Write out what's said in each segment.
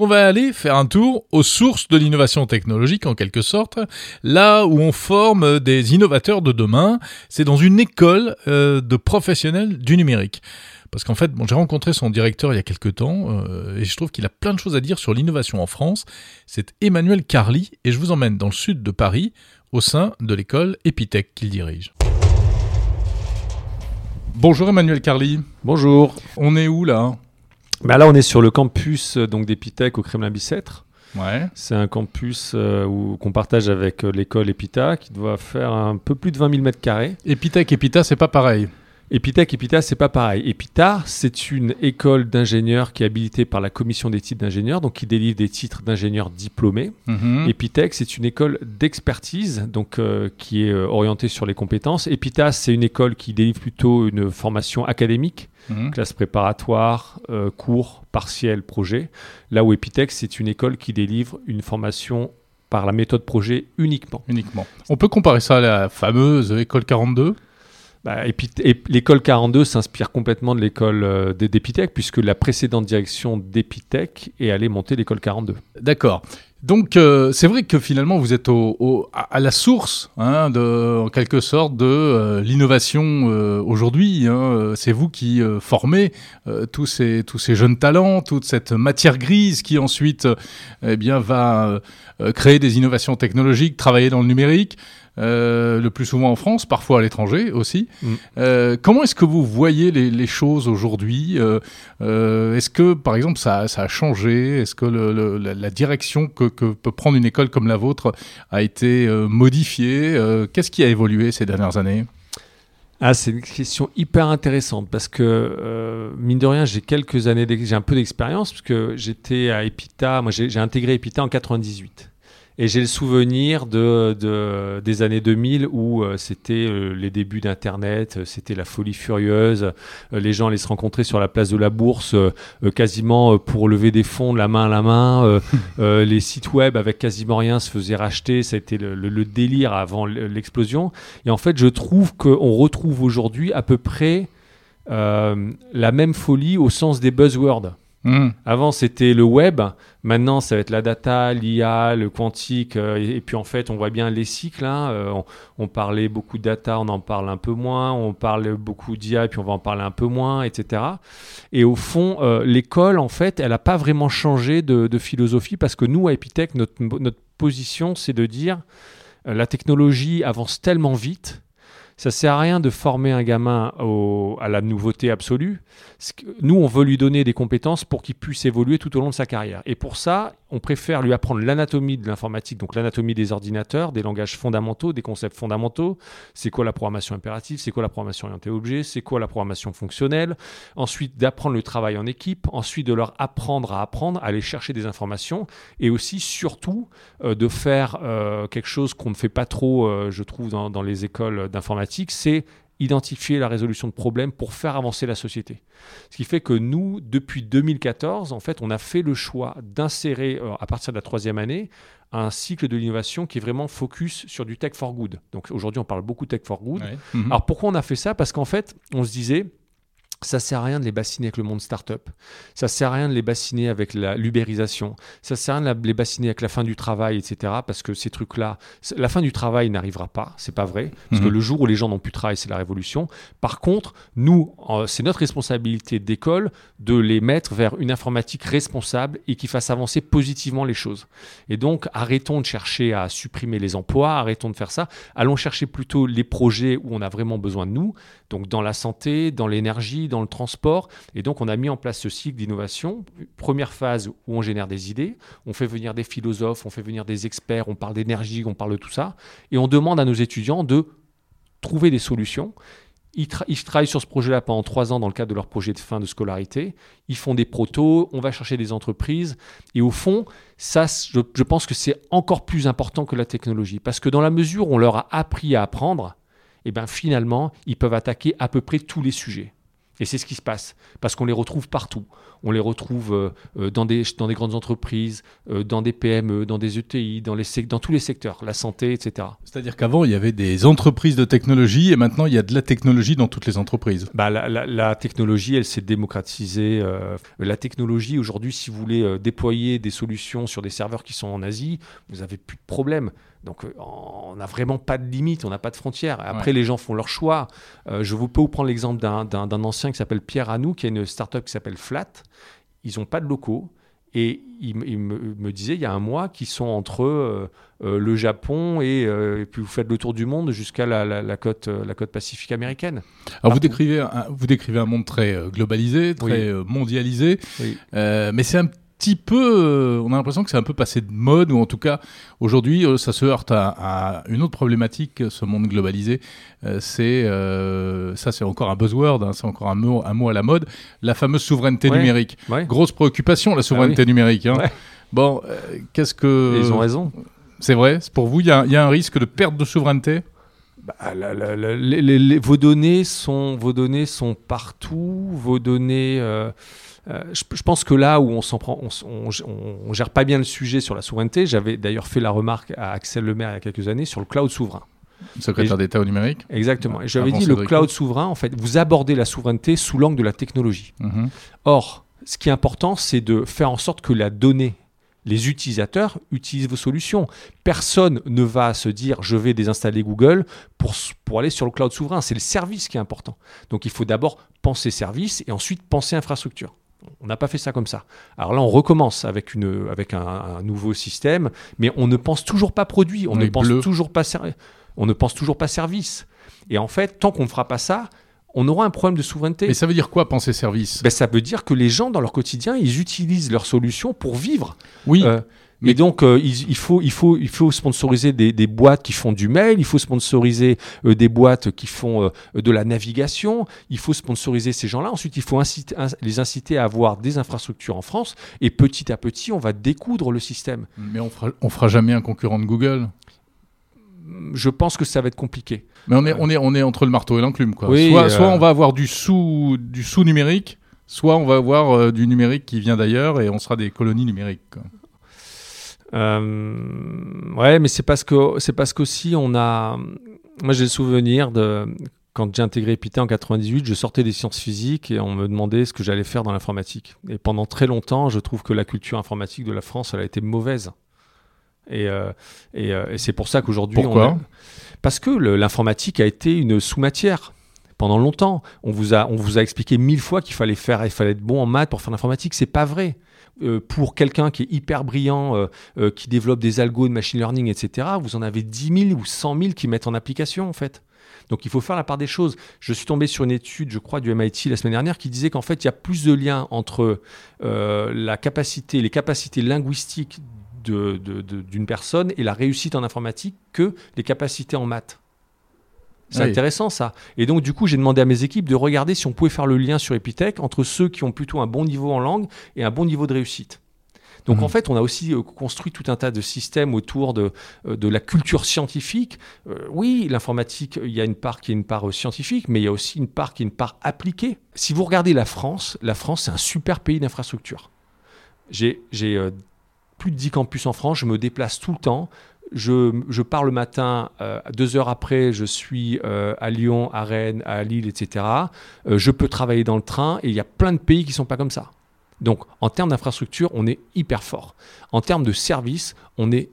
On va aller faire un tour aux sources de l'innovation technologique en quelque sorte, là où on forme des innovateurs de demain, c'est dans une école euh, de professionnels du numérique. Parce qu'en fait, bon, j'ai rencontré son directeur il y a quelques temps euh, et je trouve qu'il a plein de choses à dire sur l'innovation en France. C'est Emmanuel Carly et je vous emmène dans le sud de Paris au sein de l'école Epitech qu'il dirige. Bonjour Emmanuel Carly. Bonjour. On est où là? Bah Là, on est sur le campus euh, donc d'Epitech au Kremlin-Bicêtre. Ouais. C'est un campus euh, où, qu'on partage avec euh, l'école Epita qui doit faire un peu plus de 20 000 mètres carrés. Epitech, Epita, c'est pas pareil. Epitech, Epita, c'est pas pareil. Epita, c'est une école d'ingénieurs qui est habilitée par la commission des titres d'ingénieurs, donc qui délivre des titres d'ingénieurs diplômés. Mhm. Epitech, c'est une école d'expertise, donc euh, qui est euh, orientée sur les compétences. Epita, c'est une école qui délivre plutôt une formation académique, Mhm. classe préparatoire, euh, cours, partiel, projet. Là où Epitech, c'est une école qui délivre une formation par la méthode projet uniquement. Uniquement. On peut comparer ça à la fameuse école 42 Bah, l'école 42 s'inspire complètement de l'école euh, d'Epitech, puisque la précédente direction d'Epitech est allée monter l'école 42. D'accord. Donc euh, c'est vrai que finalement vous êtes à la source, hein, en quelque sorte, de euh, l'innovation euh, aujourd'hui. hein. C'est vous qui formez tous ces jeunes talents, toute cette matière grise qui ensuite, eh va créer des innovations technologiques, travailler dans le numérique. Euh, le plus souvent en France, parfois à l'étranger aussi. Mm. Euh, comment est-ce que vous voyez les, les choses aujourd'hui Euh, Est-ce que, par exemple, ça, ça a changé? Est-ce que le- le- la, la direction que, que peut prendre une école comme la vôtre a été modifiée? Qu'est-ce qui a évolué ces dernières années? Ah, c'est une question hyper intéressante parce que, euh, mine de rien, j'ai quelques années, j'ai un peu d'expérience parce que j'étais à Epita, moi j'ai j'ai intégré Epita en 98. Et j'ai le souvenir de, de- des années 2000 où euh, c'était euh, les débuts d'Internet, euh, c'était la folie furieuse, les gens allaient se rencontrer sur la place de la bourse quasiment pour lever des fonds de la main à la main, les sites web avec quasiment rien se faisaient racheter, ça a été le, le- le délire avant l'explosion. Et en fait, je trouve qu'on retrouve aujourd'hui à peu près euh, la même folie au sens des buzzwords. Hmm. Avant, c'était le web. Maintenant, ça va être la data, l'IA, le quantique. euh, et, puis, en fait, on voit bien les cycles. hein. Euh, on, parlait beaucoup de data, on en parle un peu moins. On parle beaucoup d'IA, et puis on va en parler un peu moins, etc. Et au fond, euh, l'école, en fait, elle n'a pas vraiment changé de, de philosophie parce que nous, à Epitech, notre, notre position, c'est de dire la technologie avance tellement vite. Ça sert à rien de former un gamin à la nouveauté absolue. Nous, on veut lui donner des compétences pour qu'il puisse évoluer tout au long de sa carrière. Et pour ça, on préfère lui apprendre l'anatomie de l'informatique, donc l'anatomie des ordinateurs, des langages fondamentaux, des concepts fondamentaux. C'est quoi la programmation impérative? C'est quoi la programmation orientée objet? C'est quoi la programmation fonctionnelle? Ensuite, d'apprendre le travail en équipe. Ensuite, de leur apprendre à apprendre, à aller chercher des informations. Et aussi, surtout, euh, de faire euh, quelque chose qu'on ne fait pas trop, euh, je trouve, dans, dans les écoles d'informatique, c'est identifier la résolution de problèmes pour faire avancer la société. Ce qui fait que nous, depuis 2014, en fait, on a fait le choix d'insérer, euh, à partir de la troisième année, un cycle de l'innovation qui est vraiment focus sur du tech for good. Donc aujourd'hui, on parle beaucoup tech for good. Ouais. Mhm. Alors pourquoi on a fait ça? Parce qu'en fait, on se disait, ça sert à rien de les bassiner avec le monde startup. Ça sert à rien de les bassiner avec la l'ubérisation. Ça sert à rien de les bassiner avec la fin du travail, etc. Parce que ces trucs-là, la fin du travail n'arrivera pas. C'est pas vrai. Parce que Mhm. le jour où les gens n'ont plus de travail, c'est la révolution. Par contre, nous, c'est notre responsabilité d'école de les mettre vers une informatique responsable et qui fasse avancer positivement les choses. Et donc, arrêtons de chercher à supprimer les emplois, arrêtons de faire ça. Allons chercher plutôt les projets où on a vraiment besoin de nous, donc dans la santé, dans l'énergie, dans le transport. Et donc, on a mis en place ce cycle d'innovation. Première phase où on génère des idées, on fait venir des philosophes, on fait venir des experts, on parle d'énergie, on parle de tout ça. Et on demande à nos étudiants de trouver des solutions. Ils, tra- ils travaillent sur ce projet-là pendant trois ans dans le cadre de leur projet de fin de scolarité. Ils font des protos, on va chercher des entreprises. Et au fond, ça, je, pense que c'est encore plus important que la technologie. Parce que dans la mesure où on leur a appris à apprendre, eh ben finalement, ils peuvent attaquer à peu près tous les sujets. Et c'est ce qui se passe, parce qu'on les retrouve partout. On les retrouve euh, euh, dans, des, dans des grandes entreprises, euh, dans des PME, dans des ETI, dans, les dans tous les secteurs, la santé, etc. C'est-à-dire qu'avant, il y avait des entreprises de technologie et maintenant, il y a de la technologie dans toutes les entreprises. Bah, la, la, technologie, elle s'est démocratisée. la technologie, aujourd'hui, si vous voulez déployer des solutions sur des serveurs qui sont en Asie, vous n'avez plus de problème. Donc on n'a vraiment pas de limite, on n'a pas de frontières. Après, les gens font leur choix. je vous peux vous prendre l'exemple d'un ancien qui s'appelle Pierre Anou, qui a une startup qui s'appelle Flat ils n'ont pas de locaux. Et il, me, disait il y a un mois qu'ils sont entre euh, euh, le Japon et, euh, et, puis vous faites le tour du monde jusqu'à la, côte, la côte pacifique américaine. Alors vous décrivez, un, vous décrivez un monde très globalisé, très mondialisé, mais c'est un petit peu, euh, on a l'impression que c'est un peu passé de mode, ou en tout cas, aujourd'hui, euh, ça se heurte à, une autre problématique, ce monde globalisé. Euh, c'est, ça, c'est encore un buzzword, hein, c'est encore un mot, un mot à la mode, la fameuse souveraineté numérique. Grosse préoccupation, la souveraineté ah numérique. Hein. Bon, qu'est-ce que. Ils ont raison. C'est vrai, pour vous, il y, y, a un risque de perte de souveraineté? Bah, vos, données sont, vos données sont partout, vos données. Euh, je, pense que là où on s'en prend, on, on, gère pas bien le sujet sur la souveraineté. J'avais d'ailleurs fait la remarque à Axel Lemaire il y a quelques années sur le cloud souverain. Secrétaire d'État au numérique. Exactement. Et j'avais dit le cloud souverain, en fait, vous abordez la souveraineté sous l'angle de la technologie. Mhm. Or, ce qui est important, c'est de faire en sorte que la donnée les utilisateurs utilisent vos solutions. Personne ne va se dire je vais désinstaller Google pour, pour aller sur le cloud souverain. C'est le service qui est important. Donc il faut d'abord penser service et ensuite penser infrastructure. On n'a pas fait ça comme ça. Alors là, on recommence avec, une, avec un, nouveau système, mais on ne pense toujours pas produit, on, ne pense toujours pas on ne pense toujours pas service. Et en fait, tant qu'on ne fera pas ça, on aura un problème de souveraineté. Mais ça veut dire quoi penser service? Ben, Ça veut dire que les gens, dans leur quotidien, ils utilisent leurs solutions pour vivre. Oui. Euh, mais donc, euh, il, faut, il, faut, il faut sponsoriser des, boîtes qui font du mail, il faut sponsoriser euh, des boîtes qui font euh, de la navigation, il faut sponsoriser ces gens-là. Ensuite, il faut inciter, les inciter à avoir des infrastructures en France. Et petit à petit, on va découdre le système. Mais on fera, on fera jamais un concurrent de Google je pense que ça va être compliqué. Mais on est, on est, on est entre le marteau et l'enclume. Quoi. soit, soit on va avoir du sous, du sous numérique, soit on va avoir du numérique qui vient d'ailleurs et on sera des colonies numériques. Quoi. Euh, ouais, mais c'est parce que c'est parce qu'aussi on a. Moi, j'ai le souvenir de quand j'ai intégré Epita en 98, je sortais des sciences physiques et on me demandait ce que j'allais faire dans l'informatique. Et pendant très longtemps, je trouve que la culture informatique de la France, elle a été mauvaise. Et, euh, euh, et, c'est pour ça qu'aujourd'hui, pourquoi Parce que l'informatique a été une sous-matière pendant longtemps. On vous a, on vous a expliqué mille fois qu'il fallait faire, il fallait être bon en maths pour faire l'informatique. C'est pas vrai. Euh, pour quelqu'un qui est hyper brillant, euh, euh, qui développe des algos de machine learning, etc., vous en avez 10 000 ou 100 000 qui mettent en application, en fait. Donc il faut faire la part des choses. Je suis tombé sur une étude, je crois, du MIT la semaine dernière qui disait qu'en fait, il y a plus de liens entre la capacité, les capacités linguistiques d'une personne et la réussite en informatique que les capacités en maths. C'est intéressant ça. Et donc du coup, j'ai demandé à mes équipes de regarder si on pouvait faire le lien sur Epitech entre ceux qui ont plutôt un bon niveau en langue et un bon niveau de réussite. Donc mhm. en fait, on a aussi euh, construit tout un tas de systèmes autour de, euh, de la culture scientifique. Euh, oui, l'informatique, il y a une part qui est une part scientifique, mais il y a aussi une part qui est une part appliquée. Si vous regardez la France, la France, c'est un super pays d'infrastructure. J'ai plus de 10 campus en France, je me déplace tout le temps je, pars le matin, euh, deux heures après, je suis euh, à Lyon, à Rennes, à Lille, etc. Euh, je peux travailler dans le train et il y a plein de pays qui ne sont pas comme ça. Donc, en termes d'infrastructure, on est hyper fort. En termes de services, on n'est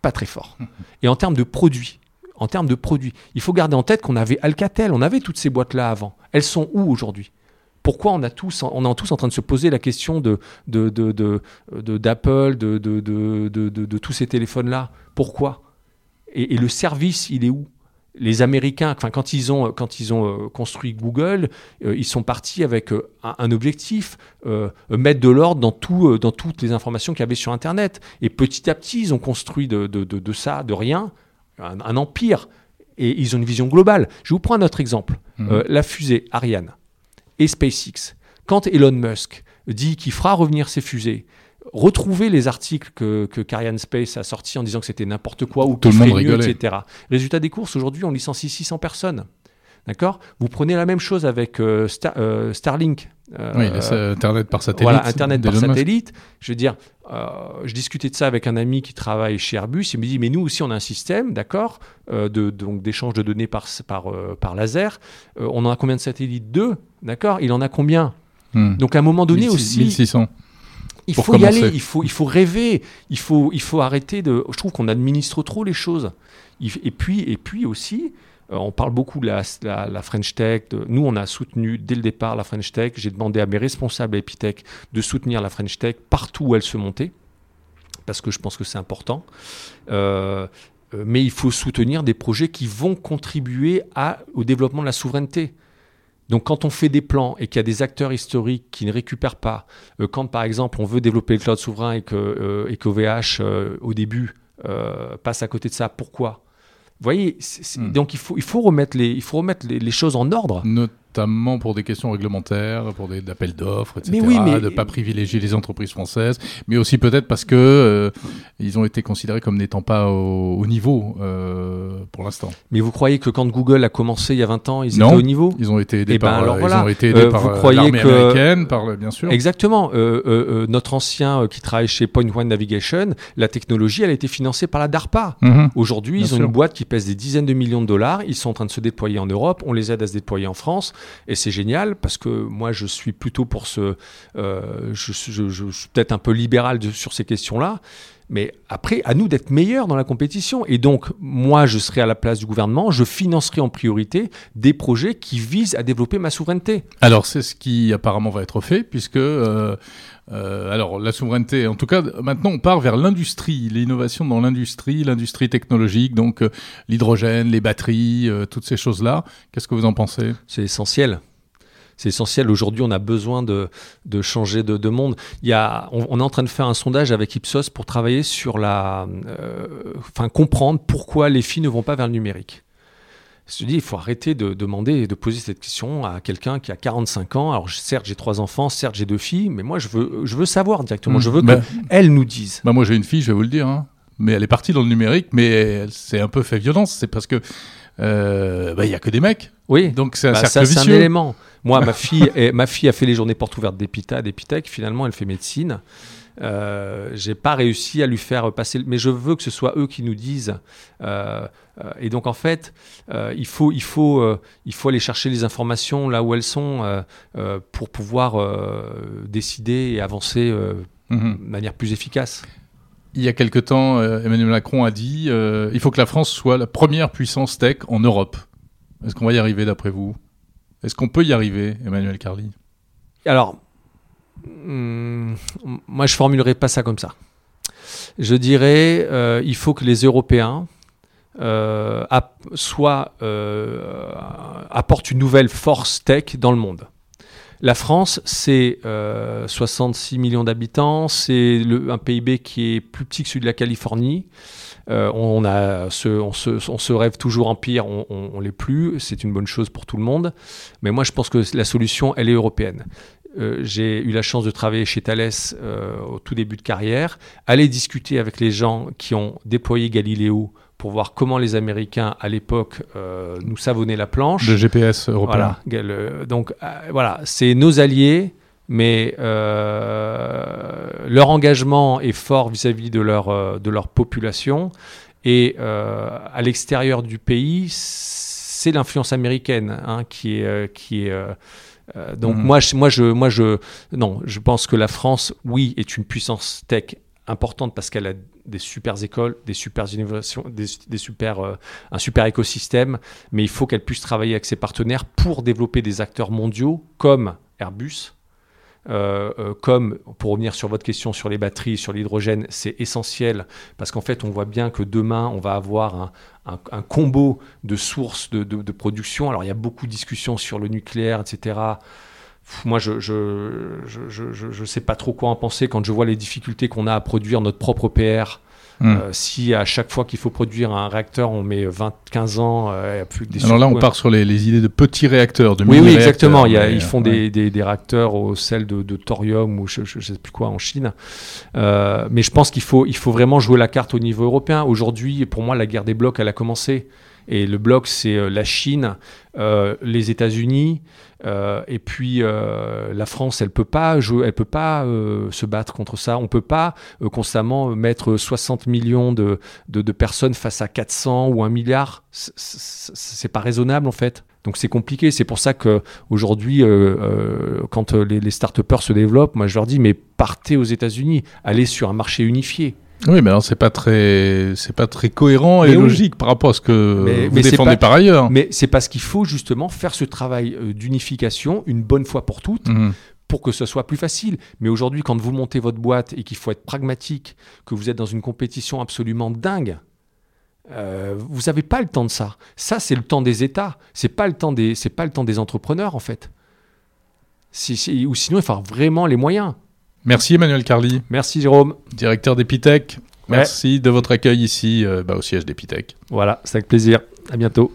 pas très fort. Et en termes de produits, en termes de produits, il faut garder en tête qu'on avait Alcatel, on avait toutes ces boîtes-là avant. Elles sont où aujourd'hui? Pourquoi on, a tous, on est tous en train de se poser la question de, d'Apple, de, de, tous ces téléphones-là Pourquoi et, le service, il est où les Américains, quand ils ont, quand ils ont euh, construit Google, euh, ils sont partis avec euh, un, objectif, mettre de l'ordre dans, tout, dans toutes les informations qu'il y avait sur Internet. Et petit à petit, ils ont construit de, ça, de rien, un, empire. Et ils ont une vision globale. Je vous prends un autre exemple. Mmh. la fusée Ariane et SpaceX. Quand Elon Musk dit qu'il fera revenir ses fusées, retrouvez les articles que, que Space a sortis en disant que c'était n'importe quoi ou tout le monde etc. Résultat des courses, aujourd'hui, on licencie 600 personnes. D'accord? Vous prenez la même chose avec euh, Star- euh, Starlink. Euh, Oui, Internet par satellite. voilà, Internet par satellite. Je veux dire, je discutais de ça avec un ami qui travaille chez Airbus. Il me dit, mais nous aussi, on a un système, d'accord, de, donc d'échange de données par, par, par laser. On en a combien de satellites? Deux, d'accord? Il en a combien? Hmm. Donc à un moment donné 1600, aussi, 1600. il faut y aller, il faut, il faut rêver, il faut, il faut arrêter de. Je trouve qu'on administre trop les choses. Et puis, et puis aussi, on parle beaucoup de la, French Tech. nous, on a soutenu dès le départ la French Tech. J'ai demandé à mes responsables à Epitech de soutenir la French Tech partout où elle se montait, parce que je pense que c'est important. Euh, euh, mais il faut soutenir des projets qui vont contribuer au développement de la souveraineté. Donc quand on fait des plans et qu'il y a des acteurs historiques qui ne récupèrent pas, euh, quand par exemple on veut développer le cloud souverain et que euh, euh, au début euh, passe à côté de ça, pourquoi? Vous voyez, c'est- c'est- Hmm. donc il faut, il faut remettre, les, il faut remettre les, les choses en ordre. Notamment pour des questions réglementaires, pour des appels d'offres, etc. Mais oui, mais- De ne pas privilégier les entreprises françaises, mais aussi peut-être parce que euh, ils ont été considérés comme n'étant pas au, au niveau euh, pour l'instant. Mais vous croyez que quand Google a commencé il y a 20 ans, ils Non. étaient au niveau? Ils ont été aidés Eh ben, par, alors euh, voilà. ils ont été aidés Euh, par vous croyez l'armée que- américaine, par bien sûr. Exactement. Euh, euh, euh, notre ancien euh, qui travaille chez Point One Navigation, la technologie, elle a été financée par la DARPA. Mhm. Aujourd'hui, ils ont sûr. une boîte qui pèse des dizaines de millions de dollars. Ils sont en train de se déployer en Europe. On les aide à se déployer en France. Et c'est génial parce que moi, je suis plutôt pour ce. euh, je, suis peut-être un peu libéral sur ces questions-là. Mais après, à nous d'être meilleurs dans la compétition. Et donc, moi, je serai à la place du gouvernement. Je financerai en priorité des projets qui visent à développer ma souveraineté. Alors c'est ce qui apparemment va être fait, puisque euh, euh, alors la souveraineté, en tout cas maintenant on part vers l'industrie, l'innovation dans l'industrie, l'industrie technologique, donc euh, l'hydrogène, les batteries, toutes ces choses-là. Qu'est-ce que vous en pensez? C'est essentiel. C'est essentiel. Aujourd'hui, on a besoin de, de changer de, de monde. Il y a, on, on est en train de faire un sondage avec Ipsos pour travailler sur la, euh, enfin comprendre pourquoi les filles ne vont pas vers le numérique. Je me dis, il faut arrêter de demander et de poser cette question à quelqu'un qui a 45 ans. Alors, certes, j'ai trois enfants, certes, j'ai deux filles, mais moi, je veux, je veux savoir directement. Je veux Bah, qu'elles nous disent. bah, moi j'ai une fille, je vais vous le dire, hein, mais elle est partie dans le numérique, mais elle s'est un peu fait violence. C'est parce que euh, bah, il y a que des mecs, Oui. donc c'est un Bah, cercle ça, c'est un vicieux. élément. Moi, ma fille, ma fille a fait les journées portes ouvertes d'Epita, d'Epitech. Finalement, elle fait médecine. Euh, j'ai pas réussi à lui faire passer, mais je veux que ce soit eux qui nous disent. Euh, euh, et donc, en fait, euh, il faut, il faut, il faut aller chercher les informations là où elles sont pour pouvoir décider et avancer Mhm. de manière plus efficace. Il y a quelque temps, Emmanuel Macron a dit il faut que la France soit la première puissance tech en Europe. Est-ce qu'on va y arriver d'après vous? Est-ce qu'on peut y arriver, Emmanuel Carly Alors, hum, moi, je formulerai pas ça comme ça. Je dirais, euh, il faut que les Européens euh, soient, euh, apportent une nouvelle force tech dans le monde. La France, c'est euh, 66 millions d'habitants, c'est un PIB qui est plus petit que celui de la Californie. Euh, on, se, rêve toujours empire, on, on, on l'est plus, c'est une bonne chose pour tout le monde. Mais moi, je pense que la solution, elle est européenne. Euh, J'ai eu la chance de travailler chez Thales euh, au tout début de carrière, aller discuter avec les gens qui ont déployé Galileo pour voir comment les Américains, à l'époque, euh, nous savonnaient la planche. Le GPS européen. Voilà. Euh, donc euh, voilà, c'est nos alliés, mais leur engagement est fort vis-à-vis de leur, de leur population. Et à l'extérieur du pays, c'est l'influence américaine hein, qui est... qui est euh, donc Mhm. moi, je, moi, je, moi, je, non, je pense que la France, oui, est une puissance tech importante parce qu'elle a des super écoles, des super innovations, des, des euh, un super écosystème, mais il faut qu'elle puisse travailler avec ses partenaires pour développer des acteurs mondiaux comme Airbus, euh, euh, comme, pour revenir sur votre question sur les batteries, sur l'hydrogène, c'est essentiel parce qu'en fait, on voit bien que demain, on va avoir un, un- combo de sources de- de production. Alors, il y a beaucoup de discussions sur le nucléaire, etc. Moi, je ne je, je, je, je- sais pas trop quoi en penser quand je vois les difficultés qu'on a à produire notre propre PR. Hmm. Euh, si à chaque fois qu'il faut produire un réacteur, on met 20, 15 ans, euh, il y a plus que des Alors là, on surcoûts. part sur les, les idées de petits réacteurs, de Oui, oui, exactement. Il y a- ils font des, des, des réacteurs au sel de, de thorium ou je ne sais plus quoi en Chine. Euh, mais je pense qu'il faut, il faut vraiment jouer la carte au niveau européen. Aujourd'hui, pour moi, la guerre des blocs, elle a commencé. Et le bloc, c'est la Chine, les États-Unis, et puis la France, elle peut pas elle peut pas se battre contre ça. On peut pas constamment mettre 60 millions de, de, personnes face à 400 ou 1 milliard. C'est pas raisonnable en fait. Donc c'est compliqué. C'est pour ça que aujourd'hui, euh, euh, quand euh, les, les start se développent, moi je leur dis mais partez aux États-Unis, allez sur un marché unifié. Oui, mais alors c'est pas très, c'est pas très cohérent et logique par rapport à ce que vous défendez par ailleurs. Mais c'est parce qu'il faut justement faire ce travail d'unification une bonne fois pour toutes. Mhm. pour que ce soit plus facile. Mais aujourd'hui, quand vous montez votre boîte et qu'il faut être pragmatique, que vous êtes dans une compétition absolument dingue, euh, vous n'avez pas le temps de ça. Ça, c'est le temps des États. C'est pas le temps des, c'est pas le temps des entrepreneurs en fait. ou sinon, il faut avoir vraiment les moyens. Merci Emmanuel Carly. Merci Jérôme. Directeur d'Epitech. Merci de votre accueil ici, euh, bah, au siège d'Epitech. Voilà, c'est avec plaisir. À bientôt.